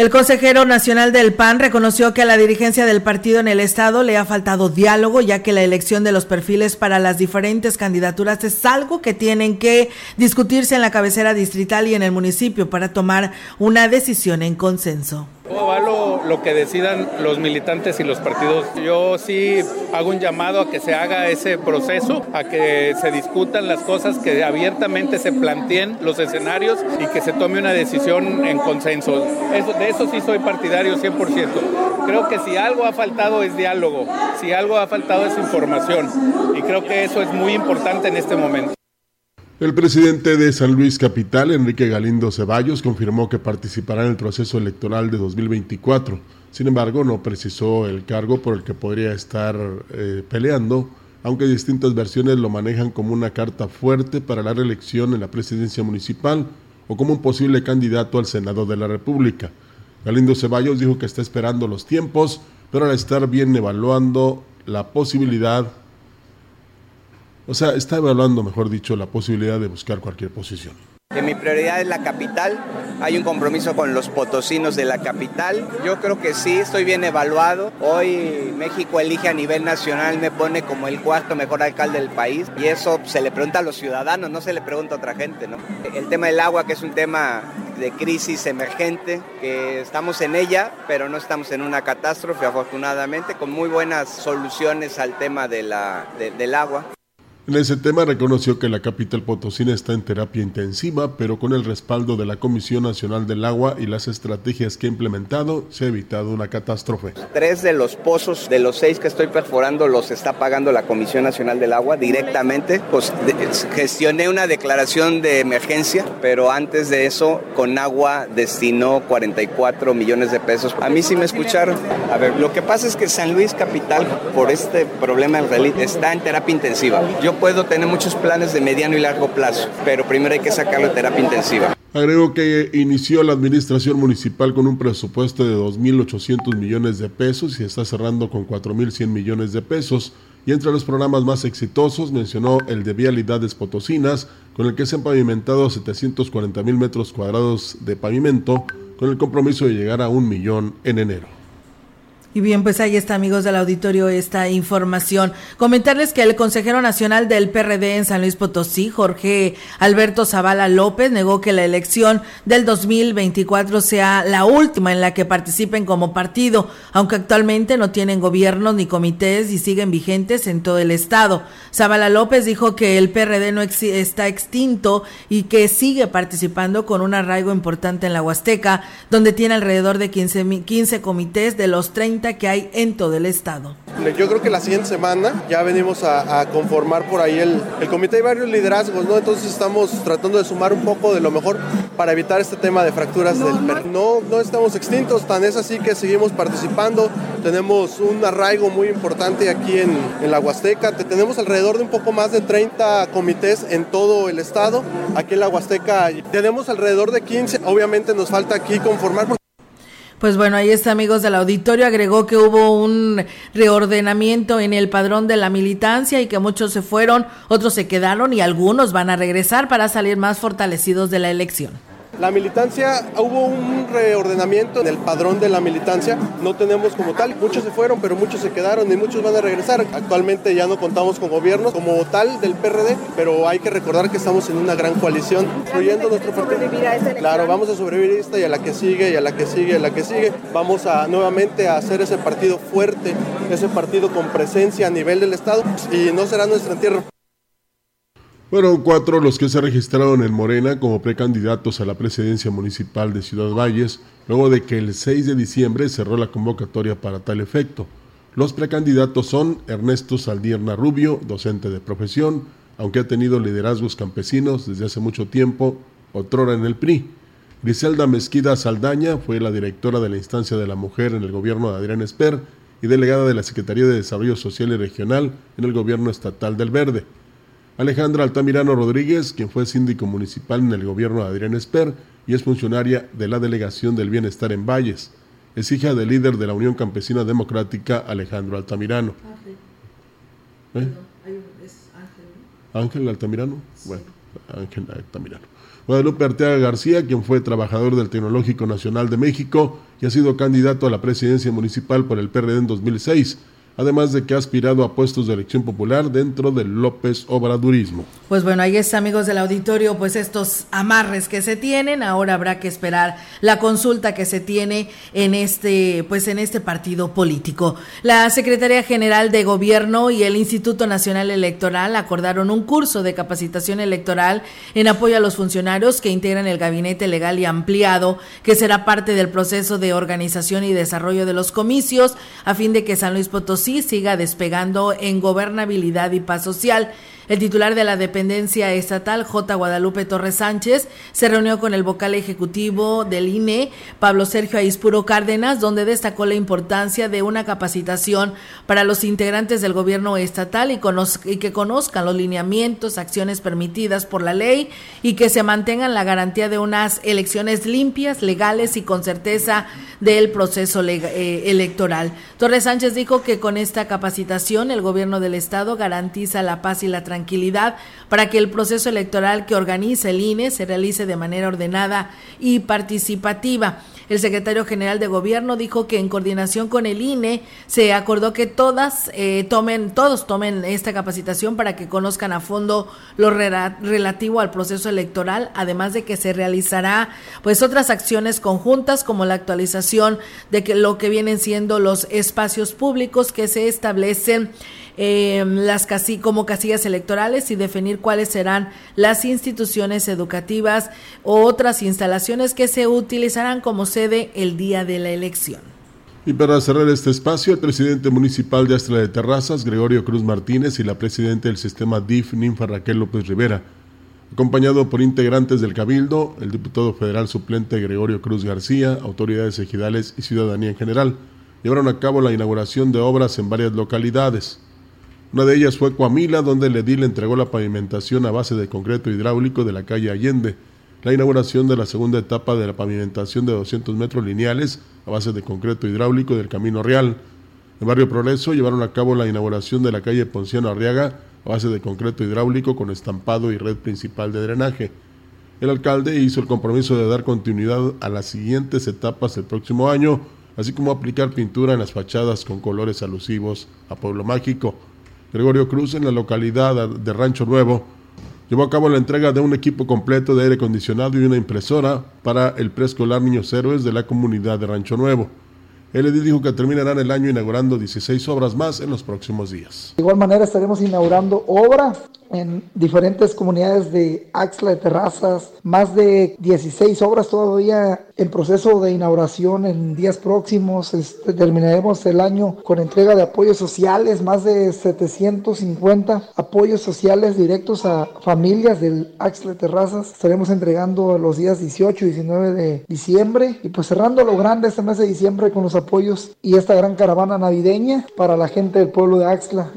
El consejero nacional del PAN reconoció que a la dirigencia del partido en el estado le ha faltado diálogo, ya que la elección de los perfiles para las diferentes candidaturas es algo que tienen que discutirse en la cabecera distrital y en el municipio para tomar una decisión en consenso. Avalo lo que decidan los militantes y los partidos. Yo sí hago un llamado a que se haga ese proceso, a que se discutan las cosas, que abiertamente se planteen los escenarios y que se tome una decisión en consenso. Eso, de eso sí soy partidario 100%. Creo que si algo ha faltado es diálogo, si algo ha faltado es información y creo que eso es muy importante en este momento. El presidente de San Luis Capital, Enrique Galindo Ceballos, confirmó que participará en el proceso electoral de 2024. Sin embargo, no precisó el cargo por el que podría estar eh, peleando, aunque distintas versiones lo manejan como una carta fuerte para la reelección en la presidencia municipal o como un posible candidato al Senado de la República. Galindo Ceballos dijo que está esperando los tiempos, pero al estar bien evaluando la posibilidad o sea, está evaluando, mejor dicho, la posibilidad de buscar cualquier posición. Que mi prioridad es la capital, hay un compromiso con los potosinos de la capital. Yo creo que sí, estoy bien evaluado. Hoy México elige a nivel nacional, me pone como el cuarto mejor alcalde del país y eso se le pregunta a los ciudadanos, no se le pregunta a otra gente. ¿no? El tema del agua, que es un tema de crisis emergente, que estamos en ella, pero no estamos en una catástrofe, afortunadamente, con muy buenas soluciones al tema del agua. En ese tema reconoció que la capital potosina está en terapia intensiva, pero con el respaldo de la Comisión Nacional del Agua y las estrategias que ha implementado, se ha evitado una catástrofe. Tres de los pozos de los seis que estoy perforando los está pagando la Comisión Nacional del Agua directamente. Pues, gestioné una declaración de emergencia, pero antes de eso, con agua destinó 44 millones de pesos. A mí sí me escucharon. A ver, lo que pasa es que San Luis Capital, por este problema en realidad, está en terapia intensiva. Yo puedo tener muchos planes de mediano y largo plazo, pero primero hay que sacarlo de terapia intensiva. Agregó que inició la administración municipal con un presupuesto de 2.800 millones de pesos y está cerrando con 4.100 millones de pesos. Y entre los programas más exitosos mencionó el de Vialidades Potosinas, con el que se han pavimentado 740 mil metros cuadrados de pavimento, con el compromiso de llegar a un millón en enero. Y bien, pues ahí está, amigos del auditorio, esta información. Comentarles que el consejero nacional del PRD en San Luis Potosí, Jorge Alberto Zavala López, negó que la elección del 2024 sea la última en la que participen como partido, aunque actualmente no tienen gobiernos ni comités y siguen vigentes en todo el estado. Zavala López dijo que el PRD no está extinto y que sigue participando con un arraigo importante en la Huasteca, donde tiene alrededor de 15, 15 comités de los 30 que hay en todo el estado. Yo creo que la siguiente semana ya venimos a, conformar por ahí el, el comité de varios liderazgos, ¿no? Entonces estamos tratando de sumar un poco de lo mejor para evitar este tema de fracturas no, del no, no estamos extintos, tan es así que seguimos participando. Tenemos un arraigo muy importante aquí en, en la Huasteca. Tenemos alrededor de un poco más de 30 comités en todo el estado. Aquí en la Huasteca tenemos alrededor de 15. Obviamente nos falta aquí conformar pues bueno, ahí está, amigos del auditorio. Agregó que hubo un reordenamiento en el padrón de la militancia y que muchos se fueron, otros se quedaron y algunos van a regresar para salir más fortalecidos de la elección. La militancia, hubo un reordenamiento en el padrón de la militancia, no tenemos como tal, muchos se fueron, pero muchos se quedaron y muchos van a regresar. Actualmente ya no contamos con gobiernos como tal del PRD, pero hay que recordar que estamos en una gran coalición, incluyendo nuestro partido. Claro, vamos a sobrevivir a esta y a la que sigue y a la que sigue y a la que sigue. Vamos a nuevamente a hacer ese partido fuerte, ese partido con presencia a nivel del Estado y no será nuestra tierra. Fueron cuatro los que se registraron en Morena como precandidatos a la presidencia municipal de Ciudad Valles, luego de que el 6 de diciembre cerró la convocatoria para tal efecto. Los precandidatos son Ernesto Saldierna Rubio, docente de profesión, aunque ha tenido liderazgos campesinos desde hace mucho tiempo, otrora en el PRI. Griselda Mezquida Saldaña fue la directora de la instancia de la mujer en el gobierno de Adrián Esper y delegada de la Secretaría de Desarrollo Social y Regional en el gobierno estatal del Verde. Alejandra Altamirano Rodríguez, quien fue síndico municipal en el gobierno de Adrián Esper y es funcionaria de la Delegación del Bienestar en Valles. Es hija del líder de la Unión Campesina Democrática, Alejandro Altamirano. ¿Eh? Ángel Altamirano. Bueno, Ángel Altamirano. Guadalupe Arteaga García, quien fue trabajador del Tecnológico Nacional de México y ha sido candidato a la presidencia municipal por el PRD en 2006 además de que ha aspirado a puestos de elección popular dentro del López Obradurismo. Pues bueno, ahí está, amigos del auditorio, pues estos amarres que se tienen, ahora habrá que esperar la consulta que se tiene en este, pues en este partido político. La Secretaría General de Gobierno y el Instituto Nacional Electoral acordaron un curso de capacitación electoral en apoyo a los funcionarios que integran el gabinete legal y ampliado, que será parte del proceso de organización y desarrollo de los comicios, a fin de que San Luis Potosí siga despegando en gobernabilidad y paz social. El titular de la dependencia estatal, J. Guadalupe Torres Sánchez, se reunió con el vocal ejecutivo del INE, Pablo Sergio Aispuro Cárdenas, donde destacó la importancia de una capacitación para los integrantes del gobierno estatal y, que conozcan los lineamientos, acciones permitidas por la ley y que se mantengan la garantía de unas elecciones limpias, legales y con certeza del proceso eh, electoral. Torres Sánchez dijo que con esta capacitación el gobierno del estado garantiza la paz y la tranquilidad para que el proceso electoral que organiza el INE se realice de manera ordenada y participativa. El secretario general de gobierno dijo que en coordinación con el INE se acordó que todas eh, tomen, todos tomen esta capacitación para que conozcan a fondo lo relativo al proceso electoral, además de que se realizará pues otras acciones conjuntas como la actualización de que lo que vienen siendo los espacios públicos que se establecen eh, las casi, como casillas electorales y definir cuáles serán las instituciones educativas o otras instalaciones que se utilizarán como sede el día de la elección. Y para cerrar este espacio, el presidente municipal de Astra de Terrazas, Gregorio Cruz Martínez, y la presidenta del sistema DIF, Ninfa Raquel López Rivera, acompañado por integrantes del Cabildo, el diputado federal suplente Gregorio Cruz García, autoridades ejidales y ciudadanía en general, llevaron a cabo la inauguración de obras en varias localidades. Una de ellas fue Coamila, donde el edil entregó la pavimentación a base de concreto hidráulico de la calle Allende, la inauguración de la segunda etapa de la pavimentación de 200 metros lineales a base de concreto hidráulico del Camino Real. En Barrio Progreso llevaron a cabo la inauguración de la calle Ponciano Arriaga a base de concreto hidráulico con estampado y red principal de drenaje. El alcalde hizo el compromiso de dar continuidad a las siguientes etapas el próximo año, así como aplicar pintura en las fachadas con colores alusivos a Pueblo Mágico. Gregorio Cruz, en la localidad de Rancho Nuevo, llevó a cabo la entrega de un equipo completo de aire acondicionado y una impresora para el preescolar Niños Héroes de la comunidad de Rancho Nuevo. El edil dijo que terminarán el año inaugurando 16 obras más en los próximos días. De igual manera estaremos inaugurando obra en diferentes comunidades de Axla de Terrazas, más de 16 obras todavía en proceso de inauguración en días próximos. Este, terminaremos el año con entrega de apoyos sociales, más de 750 apoyos sociales directos a familias del Axla de Terrazas. Estaremos entregando los días 18 y 19 de diciembre y pues cerrando lo grande este mes de diciembre con los apoyos y esta gran caravana navideña para la gente del pueblo de Axla.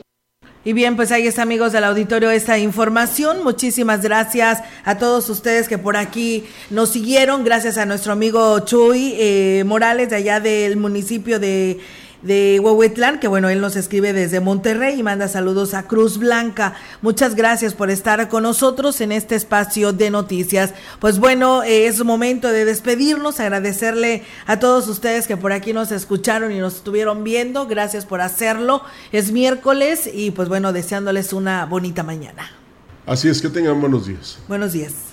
Y bien, pues ahí está, amigos del auditorio, esta información. Muchísimas gracias a todos ustedes que por aquí nos siguieron. Gracias a nuestro amigo Chuy eh, Morales, de allá del municipio de de Huehuetlán, que bueno, él nos escribe desde Monterrey y manda saludos a Cruz Blanca. Muchas gracias por estar con nosotros en este espacio de noticias. Pues bueno, eh, es momento de despedirnos, agradecerle a todos ustedes que por aquí nos escucharon y nos estuvieron viendo. Gracias por hacerlo. Es miércoles y pues bueno, deseándoles una bonita mañana. Así es, que tengan buenos días. Buenos días.